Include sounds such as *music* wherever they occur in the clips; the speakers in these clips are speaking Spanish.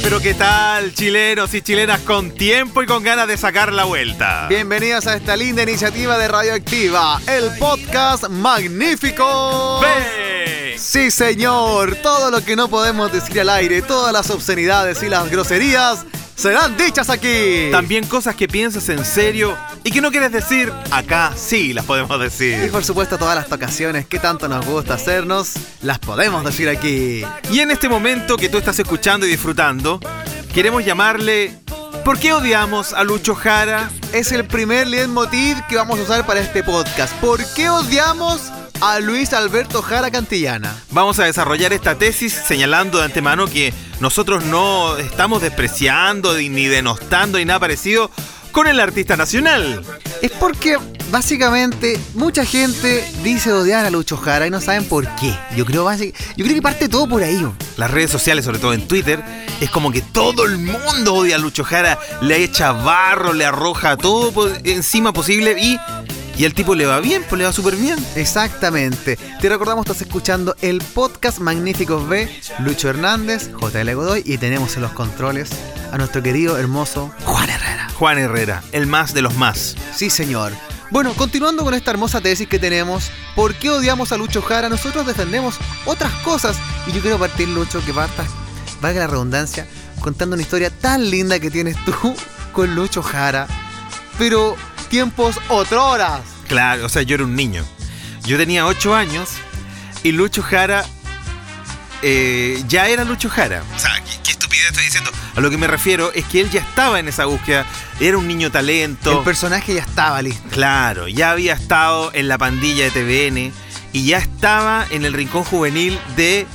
Pero ¿qué tal, chilenos y chilenas con tiempo y con ganas de sacar la vuelta? Bienvenidos a esta linda iniciativa de Radioactiva, el podcast magnífico. ¡Ve! Sí, señor, todo lo que no podemos decir al aire, todas las obscenidades y las groserías serán dichas aquí. También cosas que piensas en serio y que no quieres decir, acá sí las podemos Y decir. por supuesto todas las tocaciones que tanto nos gusta hacernos, las podemos decir aquí. Y en este momento que tú estás escuchando y disfrutando, queremos llamarle ¿Por qué odiamos a Lucho Jara? Es el primer leitmotiv que vamos a usar para este podcast. ¿Por qué odiamos a Luis Alberto Jara Cantillana? Vamos a desarrollar esta tesis señalando de antemano que nosotros no estamos despreciando ni denostando ni nada parecido con el artista nacional. Es porque básicamente mucha gente dice odiar a Lucho Jara y no saben por qué. Yo creo, yo creo que parte todo por ahí. Las redes sociales, sobre todo en Twitter, es como que todo el mundo odia a Lucho Jara, le echa barro, le arroja todo encima posible y, y el tipo le va bien, pues le va súper bien. Exactamente. Te recordamos, estás escuchando el podcast Magníficos B, Lucho Hernández, JL Godoy y tenemos en los controles a nuestro querido, hermoso Juan Herrera. Juan Herrera, el más de los más. Sí, señor. Bueno, continuando con esta hermosa tesis que tenemos, ¿por qué odiamos a Lucho Jara? Nosotros defendemos otras cosas y yo quiero partir, Lucho, que partas, valga la redundancia, contando una historia tan linda que tienes tú con Lucho Jara, pero tiempos otroras. Claro, o sea, yo era un niño. Yo tenía 8 años y Lucho Jara eh, ya era Lucho Jara. O sea, ¿qué, qué estupidez estoy diciendo? A lo que me refiero es que él ya estaba en esa búsqueda. Era un niño talento. El personaje ya estaba listo. Claro, ya había estado en la pandilla de TVN y ya estaba en el rincón juvenil de.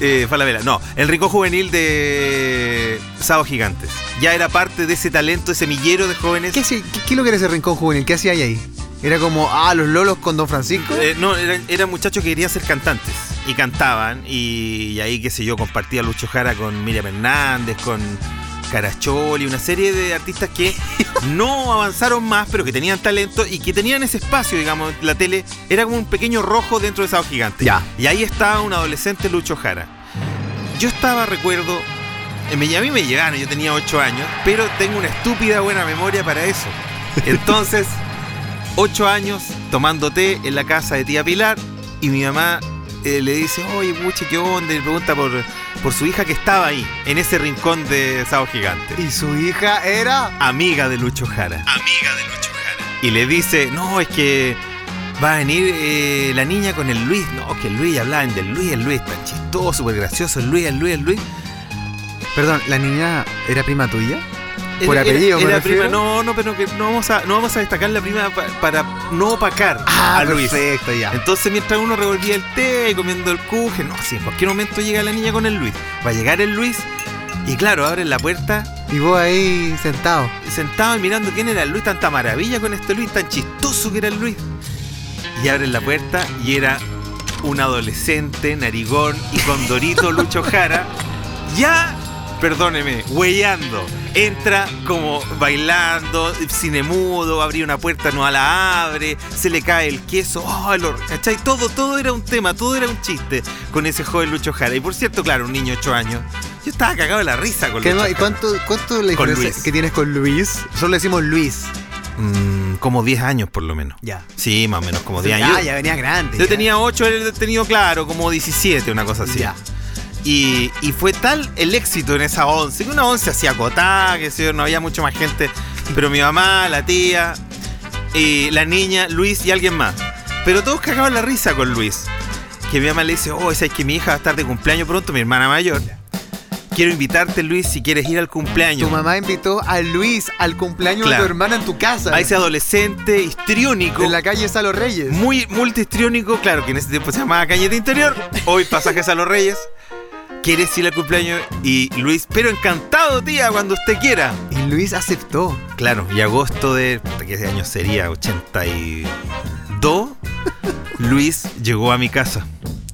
Eh, Falabella, no, el rincón juvenil de Sábado Gigantes. Ya era parte de ese talento, ese millero de jóvenes. ¿Qué, qué, qué es lo que era ese rincón juvenil? ¿Qué hacía ahí ahí? Era como, ah, los lolos con Don Francisco. Eh, no, eran, eran muchachos que querían ser cantantes y cantaban y, y ahí, qué sé yo, compartía Lucho Jara con Miriam Hernández, con Caracholi, una serie de artistas que *laughs* no avanzaron más, pero que tenían talento y que tenían ese espacio, digamos, la tele era como un pequeño rojo dentro de Sábado Gigante. Ya. Y ahí estaba un adolescente Lucho Jara. Yo estaba, recuerdo, eh, a mí me llegaron, yo tenía 8 años, pero tengo una estúpida buena memoria para eso. *laughs* Entonces, 8 años tomando té en la casa de tía Pilar y mi mamá eh, le dice, oye, puche, ¿qué onda? Y le pregunta por, por su hija que estaba ahí, en ese rincón de Sábado Gigante. Y su hija era. Amiga de Lucho Jara. Amiga de Lucho Jara. Y le dice, no, es que va a venir eh, la niña con el Luis. No, que el Luis, hablaban del Luis, el Luis tan chistoso, súper gracioso, el Luis, el Luis, el Luis. Perdón, ¿la niña era prima tuya? Por Era- apellido, era, era prima, no, no, pero que no vamos a, no vamos a destacar la prima pa- para no opacar Ah, a Luis. perfecto, ya. Entonces mientras uno revolvía el té, comiendo el cuje, no, si en cualquier momento llega la niña con el Luis. Va a llegar el Luis y claro, abren la puerta Y vos ahí sentado. sentado y mirando quién era el Luis, tanta maravilla con este Luis, tan chistoso que era el Luis. Y abren la puerta y era un adolescente, narigón y condorito Lucho Jara, ya, perdóneme, huellando. Entra como bailando, cine mudo, abría una puerta, no la abre, se le cae el queso, oh, el hor- ¿cachai? Todo, todo era un tema, todo era un chiste con ese joven Lucho Jara. Y por cierto, claro, un niño de 8 años, yo estaba cagado de la risa con ¿Qué Lucho no- ¿Y Jara. cuánto, cuánto la diferencia que tienes con Luis? Solo le decimos Luis. Mm, como 10 años por lo menos. Ya. Sí, más o menos como 10 Ya, años. ya venía grande. Yo ya. tenía 8, él tenía claro, como 17, una cosa así. Ya. Y, y fue tal el éxito en esa 11, que una 11 hacía acotada, que sé no había mucha más gente, pero mi mamá, la tía, y la niña, Luis y alguien más. Pero todos cagaban la risa con Luis. Que mi mamá le dice, oh, es que mi hija va a estar de cumpleaños pronto, mi hermana mayor. Quiero invitarte, Luis, si quieres ir al cumpleaños. Tu mamá invitó a Luis al cumpleaños Claro. de tu hermana en tu casa. A ese adolescente histriónico. En la calle Salo Reyes. muy multistriónico, claro, que en ese tiempo se llamaba Cañete Interior, hoy pasajes a los Reyes. ¿Quieres ir al cumpleaños? Y Luis, pero encantado, tía, cuando usted quiera. Y Luis aceptó. Claro, y agosto de. ¿Qué año sería? 82. Luis llegó a mi casa.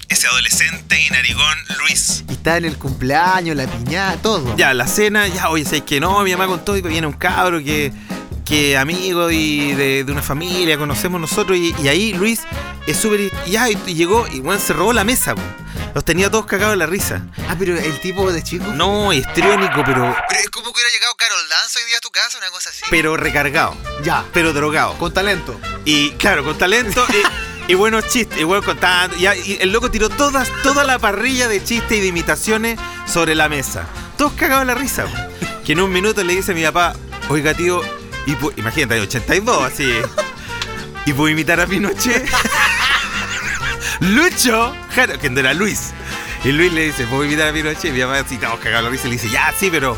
Ese adolescente y narigón, Luis. Y está en el cumpleaños, la piñata, todo. Ya, la cena, ya, oye, ¿sabes que no? Mi mamá contó que viene un cabro que que amigo y de, de una familia, conocemos nosotros, y, y ahí Luis es súper... Ya, y, y llegó, y bueno, se robó la mesa. Los tenía todos cagados en la risa. Ah, pero el tipo de chico. No, histriónico, pero, Pero es como que hubiera llegado Carol Dance hoy día a tu casa, una cosa así. pero recargado, ya, pero drogado. con talento. Y claro, con talento y, y buenos chistes, y bueno contando. Y, y el loco tiró todas, toda la parrilla de chistes y de imitaciones sobre la mesa. Todos cagados en la risa. Que en un minuto le dice a mi papá, oiga tío, y imagínate, 82, así. ¿Y puedo imitar a Pinochet? Lucho, Jaro, que no era Luis. Y Luis le dice, ¿puedo imitar a Pinochet? Y mi papá así, estamos cagados la risa. Y le dice, ya, sí, pero...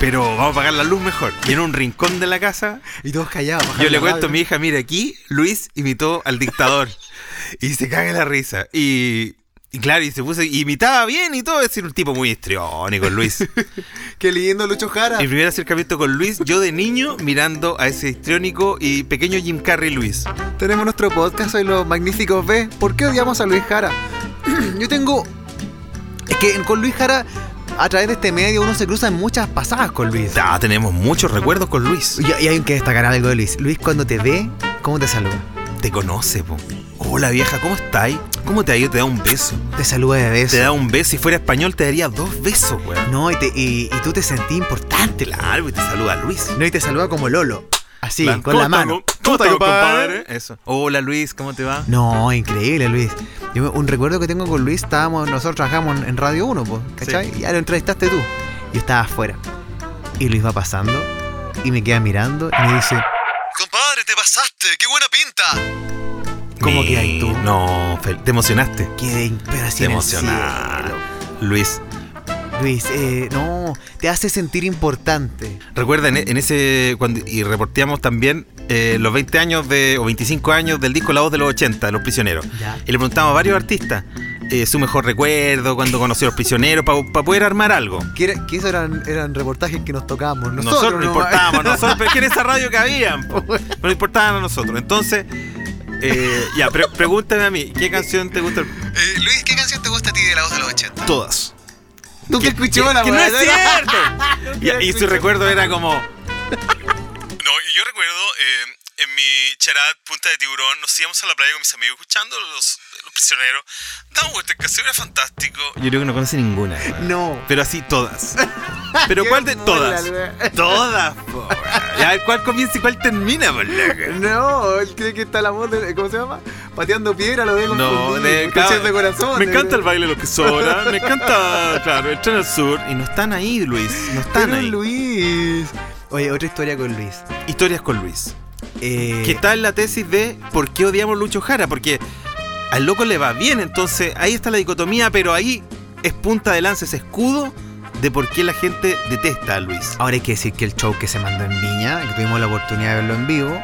Pero vamos a pagar la luz mejor. Y en un rincón de la casa Y todos callados. yo le cuento a mi hija, mira, aquí Luis imitó al dictador. *laughs* y se caga la risa. Y, y claro, y se puso, y imitaba bien y todo. Es decir, un tipo muy histriónico, Luis. *laughs* Qué lindo, Lucho Jara. Mi primer acercamiento con Luis, yo de niño mirando a ese histriónico y pequeño Jim Carrey Luis. Tenemos nuestro podcast hoy, Los Magníficos B. ¿Por qué odiamos a Luis Jara? *clears throat* Yo tengo. Es que con Luis Jara, a través de este medio, uno se cruza en muchas pasadas con Luis. Ah, tenemos muchos recuerdos con Luis. Y, y hay que destacar algo de Luis. Luis, cuando te ve, ¿cómo te saluda? Te conoce, po. Hola vieja, ¿cómo estáis? ¿Cómo te ha ido? Te da un beso. Te saluda de beso. Te da un beso. Si fuera español, te daría dos besos, weón. No, y, te- y- y tú te sentís importante. Claro, y te saluda Luis. No, y te saluda como Lolo. Así, Claro. con ¿Cómo la mano. co- ¿Cómo estás, compadre? Eso. Hola Luis, ¿cómo te va? No, increíble, Luis. Yo, un recuerdo que tengo con Luis, estábamos, nosotros trabajamos en, en Radio 1, pues, ¿cachai? Y ya lo entrevistaste tú. Yo estaba afuera. Y Luis va pasando y me queda mirando y me dice, Compadre, te pasaste, qué buena pinta. ¿Cómo que hay tú? No, te emocionaste. quedé Te emocionaste. cielo". Luis, Luis, eh, no, te hace sentir importante. recuerda en, en ese. Cuando, y reporteamos también eh, los 20 años de, o 25 años del disco La Voz de los 80, de Los Prisioneros. Ya. Y le preguntamos a varios artistas eh, su mejor recuerdo, cuando conoció a los prisioneros, para poder armar algo. Que, era- que esos eran, eran reportajes que nos tocábamos. Nosotros, Nosotros, no importábamos, *laughs* nosotros, pero es que en esa radio que habían, po. *laughs* no importaban a nosotros. Entonces, eh, ya, pre- pregúntame a mí, ¿qué canción te gusta? Eh, Luis, ¿qué canción te gusta a ti de la voz de los 80? Todas. Nunca escuchó la que no es cierto. *laughs* y, y su recuerdo era como, No, y yo recuerdo eh, en mi charat Punta de Tiburón, nos íbamos a la playa con mis amigos escuchando los, los prisioneros. Damos vueltas, casi era fantástico. yo creo que no conoce ninguna. No. Pero así todas. *laughs* Pero ¿cuál de mola, todas? Todas, po. Ya, ¿cuál comienza y cuál termina, por loco? *laughs* No, él cree que está la voz de. ¿Cómo se llama? Pateando piedra, lo veo No, de, de corazón. Me de- encanta el baile lo que sobra. Me encanta, claro, el tren al sur. Y no están ahí, Luis. No están Pero ahí. Luis. Oye, otra historia con Luis. Historias con Luis. Eh, Que está en la tesis de por qué odiamos a Lucho Jara. Porque al loco le va bien. Entonces ahí está la dicotomía, pero ahí es punta de lanza, ese escudo de por qué la gente detesta a Luis. Ahora hay que decir que el show que se mandó en Viña, que tuvimos la oportunidad de verlo en vivo,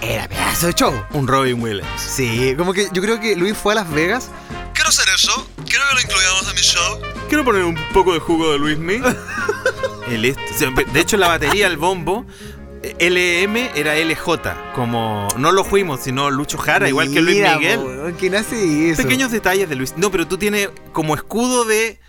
era pedazo de show. Un Robin Williams. Sí, como que yo creo que Luis fue a Las Vegas. Quiero hacer eso, quiero que lo incluyamos en mi show. Quiero poner un poco de jugo de Luis Me. *laughs* El est- o sea, De hecho, la batería, el bombo, LM era LJ. Como no lo fuimos, sino Lucho Jara, igual que Luis Miguel. ¿Quién hace eso? Pequeños detalles de Luis. No, pero tú tienes como escudo de.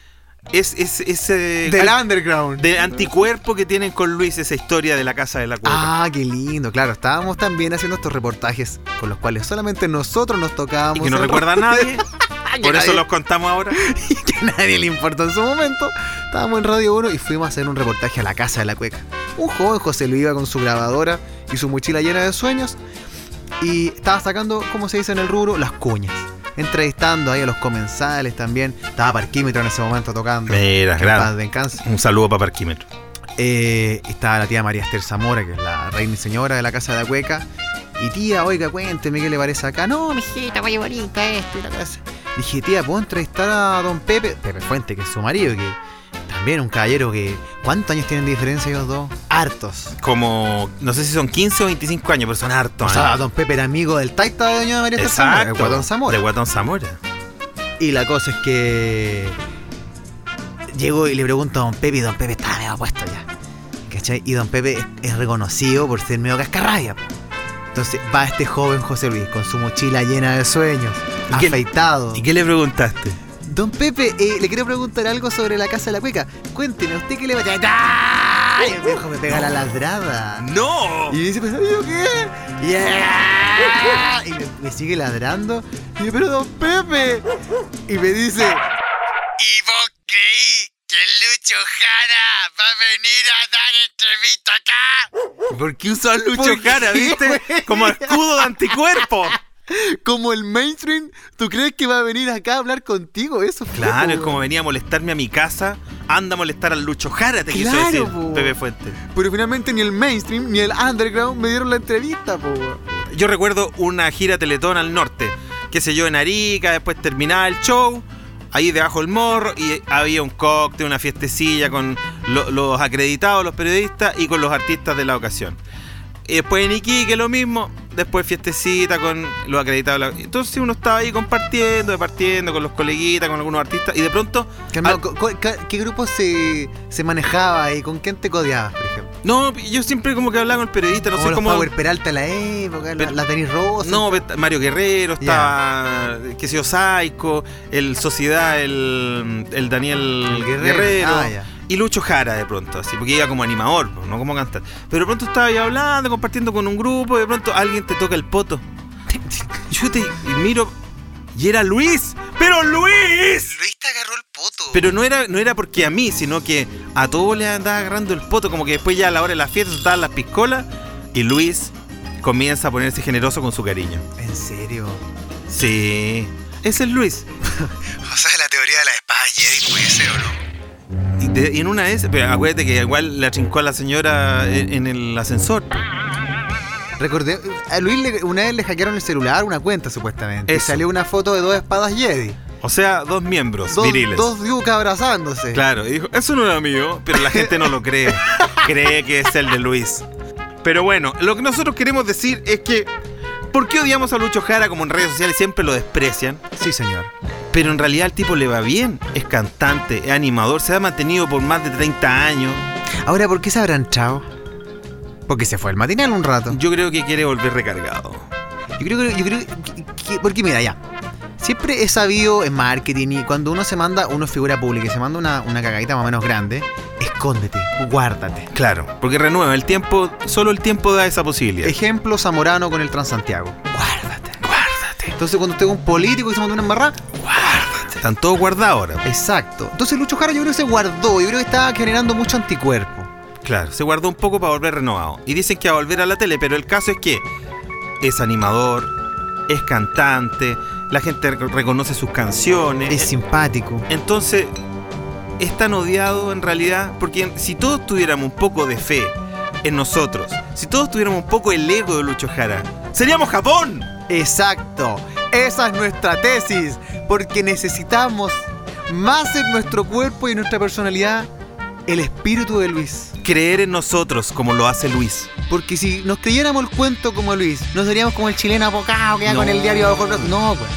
Es, es, ese. Del underground. de anticuerpo que tienen con Luis, esa historia de la casa de la cueva. Ah, qué lindo, claro. Estábamos también haciendo estos reportajes con los cuales solamente nosotros nos tocábamos. y que no recuerda a nadie. *laughs* Por eso los contamos ahora. *laughs* y que a nadie le importó en su momento. Estábamos en Radio 1 y fuimos a hacer un reportaje a la casa de la cueca. Un joven José Luis iba con su grabadora y su mochila llena de sueños y estaba sacando, como se dice en el rubro, las cuñas. Entrevistando ahí a los comensales también. Estaba Parquímetro en ese momento tocando. Mira. Un saludo para Parquímetro. Eh, estaba la tía María Esther Zamora, que es la reina y señora de la casa de la cueca. Y tía, oiga, cuénteme qué le parece acá. No, mijita, vaya bonita esto y la cosa. Dije, tía, ¿puedo entrevistar a don Pepe? Pepe Fuente, que es su marido, que también un caballero que... ¿Cuántos años tienen de diferencia ellos dos? Hartos. Como, no sé si son 15 o 25 años, pero son hartos. O sea, don Pepe era amigo del taita de doña María Zamora, Exacto. Guatón Zamora. De Guatón Zamora. Y la cosa es que llego y le pregunto a don Pepe y don Pepe estaba medio puesto ya. ¿Cachai? Y don Pepe es, es reconocido por ser medio cascarrabia. Entonces va este joven José Luis con su mochila llena de sueños, ¿Y afeitado. ¿Y qué le preguntaste? Don Pepe, eh, le quiero preguntar algo sobre la casa de la cueca. Cuénteme, ¿a usted qué le va a... ¡Ah! Y el viejo me pega la ladrada. ¡No! Y dice, ¿pero yo qué? ¡Yeah! Y me, me sigue ladrando. Y yo, pero don Pepe. Y me dice, ¿Y vos creí que Lucho Jara va a venir a dar entrevista acá? ¿Por qué usó a Lucho ¿Por qué, Jara, viste? Como escudo de anticuerpo. Como el mainstream, ¿tú crees que va a venir acá a hablar contigo? Eso fue, Claro, po, es como venía a molestarme a mi casa, anda a molestar al Lucho Jara, te quiso Claro, decir po. Pepe Fuente. Pero finalmente ni el mainstream ni el underground me dieron la entrevista, po. Yo recuerdo una gira Teletón al norte, qué sé yo, en Arica, después terminaba el show, ahí debajo del morro, y había un cóctel, una fiestecilla con lo- los acreditados, los periodistas y con los artistas de la ocasión. Y después en Iquique lo mismo, después fiestecita con los acreditados. Entonces uno estaba ahí compartiendo, departiendo con los coleguitas, con algunos artistas, y de pronto... Al- ca- ¿Qué grupo se, se manejaba y con quién te codeabas, por ejemplo? no, yo siempre como que hablaba con el periodista, no Como sé los cómo... Power Peralta de la época, la, Denis Rosa. No, Mario Guerrero, estaba, qué sé yo, Saico, el Sociedad, el, el Daniel El Guerrero, Guerrero. Ah, ya. Y Lucho Jara de pronto, así, porque iba como animador, no como cantar. Pero de pronto estaba ahí hablando, compartiendo con un grupo, y de pronto alguien te toca el poto. *laughs* Yo te y miro, y era Luis, pero Luis. Luis te agarró el poto. Pero no era, no era porque a mí, sino que a todos le andaba agarrando el poto, como que después ya a la hora de la fiesta estaban las piscolas, y Luis comienza a ponerse generoso con su cariño. ¿En serio? Sí, ese es Luis. *laughs* O sea, la teoría de la espada Jedi puede ser o no. Y, de- y en una vez, pero acuérdate que igual le atrincó a la señora en, en el ascensor. Recordé, a Luis le- una vez le hackearon el celular, una cuenta supuestamente. Y salió una foto de dos espadas Jedi. O sea, dos miembros Dos, viriles. dos yucas abrazándose. Claro, y dijo, eso no era mío, pero la gente no lo cree. *laughs* cree que es el de Luis. Pero bueno, lo que nosotros queremos decir es que, ¿por qué odiamos a Lucho Jara como en redes sociales siempre lo desprecian? Sí, señor. Pero en realidad el tipo le va bien, es cantante, es animador, se ha mantenido por más de 30 años. Ahora, ¿por qué se habrán chao? Porque se fue al matinal un rato. Yo creo que quiere volver recargado. Yo creo que. Yo creo que, que- porque mira, ya. Siempre he sabido en marketing y cuando uno se manda, uno es figura pública y se manda una, una cagadita más o menos grande, escóndete, guárdate. Claro, porque renueva el tiempo, solo el tiempo da esa posibilidad. Ejemplo Zamorano con el Transantiago. Guárdate, guárdate, Entonces cuando usted es un político y se manda una embarrada, guárdate. Están todos guardados ahora. exacto. Entonces Lucho Jara yo creo que se guardó, yo creo que estaba generando mucho anticuerpo. Claro, se guardó un poco para volver renovado. Y dicen que va a volver a la tele, pero el caso es que es animador, es cantante, la gente rec- reconoce sus canciones. Es simpático. Entonces, es tan odiado en realidad, porque si todos tuviéramos un poco de fe en nosotros, si todos tuviéramos un poco el ego de Lucho Jara, seríamos Japón. Exacto. Esa es nuestra tesis. Porque necesitamos más en nuestro cuerpo y en nuestra personalidad el espíritu de Luis. Creer en nosotros como lo hace Luis. Porque si nos creyéramos el cuento como Luis, no seríamos como el chileno abocado que va No. con el diario abajo. No, pues.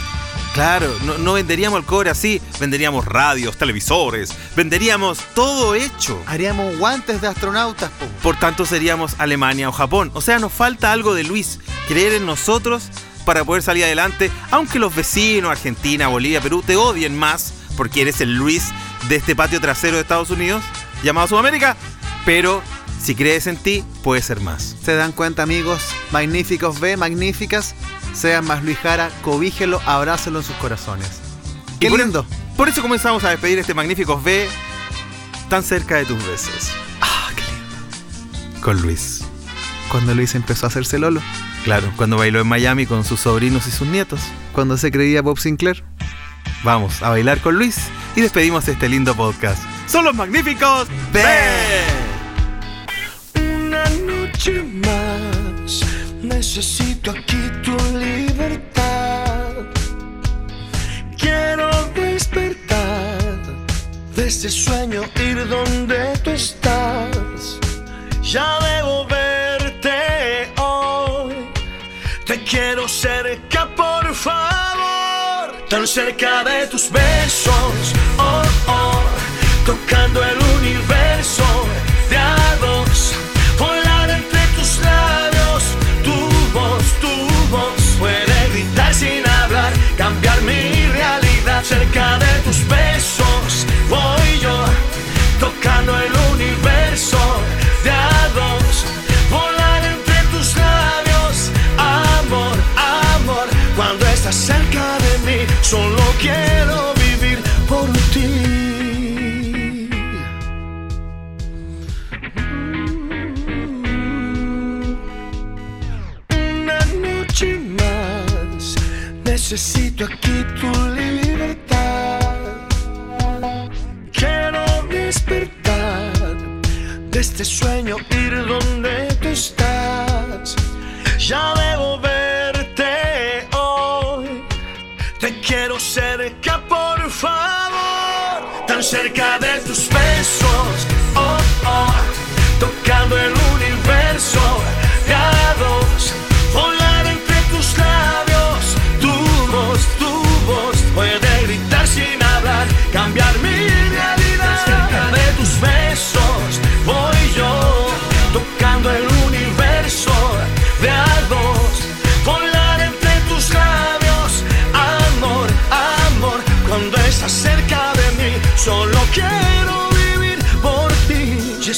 Claro, no, no venderíamos el cobre así, venderíamos radios, televisores, venderíamos todo hecho. Haríamos guantes de astronautas, po. Por tanto seríamos Alemania o Japón. O sea, nos falta algo de Luis, creer en nosotros para poder salir adelante, aunque los vecinos, Argentina, Bolivia, Perú, te odien más porque eres el Luis de este patio trasero de Estados Unidos, llamado Sudamérica, pero si crees en ti, puedes ser más. Se dan cuenta, amigos, magníficos ve, magníficas. Sean más Luis Jara, cobíjelo, abrácelo en sus corazones. Qué por- lindo. Por eso comenzamos a despedir este magnífico V tan cerca de tus besos. Ah, qué lindo. Con Luis. Cuando Luis empezó a hacerse Lolo. Claro, cuando bailó en Miami con sus sobrinos y sus nietos. Cuando se creía Bob Sinclair. Vamos a bailar con Luis y despedimos este lindo podcast. Son los magníficos B. Una noche más, necesito aquí tu libertad. Quiero despertar de ese sueño, ir donde tú estás. Ya debo verte hoy. Te quiero cerca, por favor. Tan cerca de tus besos, oh, oh. Tocando el sueño, ir donde tú estás. Ya debo verte hoy. Te quiero cerca, por favor. Tan cerca de tus besos. Oh, oh. Tocando el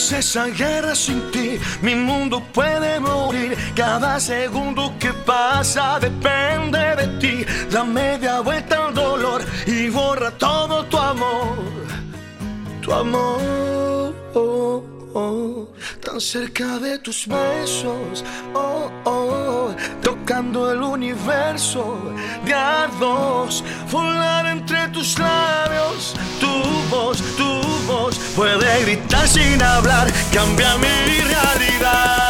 es esa guerra sin ti. Mi mundo puede morir. Cada segundo que pasa depende de ti. Da media vuelta al dolor y borra todo tu amor. Tu amor. oh, oh, tan cerca de tus besos, oh, oh, tocando el universo de a dos, volar entre tus labios, tu voz, tu voz, puede gritar sin hablar, cambia mi realidad.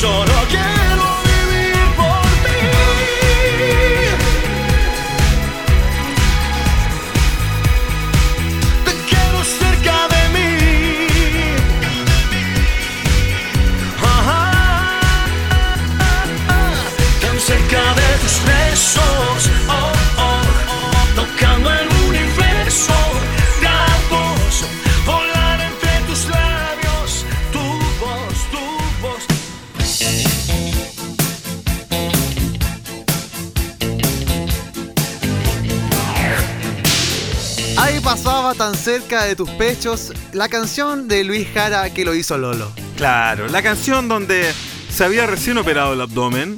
Mí, cerca de tus pechos la canción de Luis Jara que lo hizo Lolo. Claro, la canción donde se había recién operado el abdomen.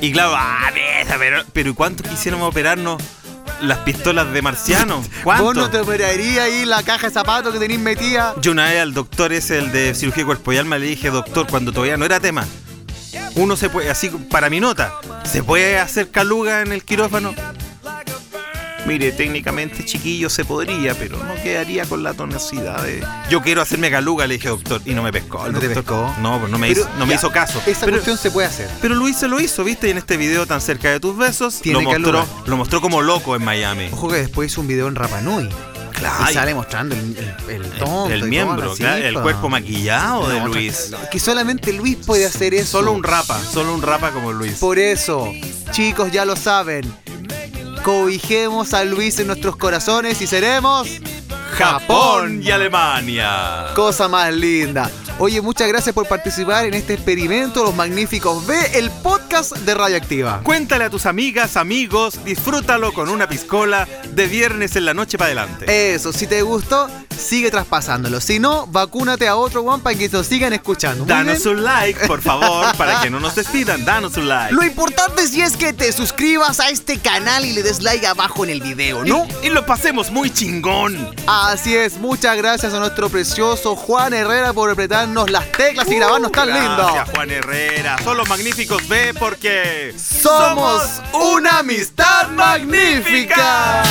Y claro, ah, pero, pero ¿cuánto quisiéramos operarnos las pistolas de marciano? *laughs* ¿Cuánto? Vos no te operarías ahí la caja de zapatos que tenéis metida. Yo una vez al doctor ese, el de cirugía de cuerpo y alma, le dije, doctor, cuando todavía no era tema, uno se puede, así para mi nota, ¿se puede hacer caluga en el quirófano? Mire, técnicamente, chiquillo, se podría, pero no quedaría con la tonacidad de... Yo quiero hacerme caluga, le dije, doctor, y no me pescó. el ¿No te pescó? No, pues no me, Pero, hizo, no me hizo caso. Esa Pero- cuestión se puede hacer. pero Luis se lo hizo, ¿viste? Y en este video tan cerca de tus besos, Tiene lo mostró, lo mostró como loco en Miami. Ojo que después hizo un video en Rapanui. Claro. Y sale mostrando el, el, el tonto. miembro, la claro, el cuerpo maquillado de Luis. Que solamente Luis puede hacer eso. Solo un rapa, solo un rapa como Luis. Por eso, chicos, ya lo saben. Cobijemos a Luis en nuestros corazones y seremos Japón y Alemania. Cosa más linda. Oye, muchas gracias por participar en este experimento, Los Magníficos B, el podcast de Radioactiva. Cuéntale a tus amigas, amigos, disfrútalo con una piscola de viernes en la noche para adelante. Eso, si te gustó, sigue traspasándolo. Si no, vacúnate a otro one para que nos sigan escuchando. Muy Danos bien. un like, por favor, para que no nos *laughs* despidan. Danos un like. Lo importante sí es que te suscribas a este canal y le des like abajo en el video, ¿no? Y, y lo pasemos muy chingón. Así es, muchas gracias a nuestro precioso Juan Herrera por las teclas y grabarnos tan lindo. Gracias, Juan Herrera. Son los magníficos B porque Somos una amistad magnífica.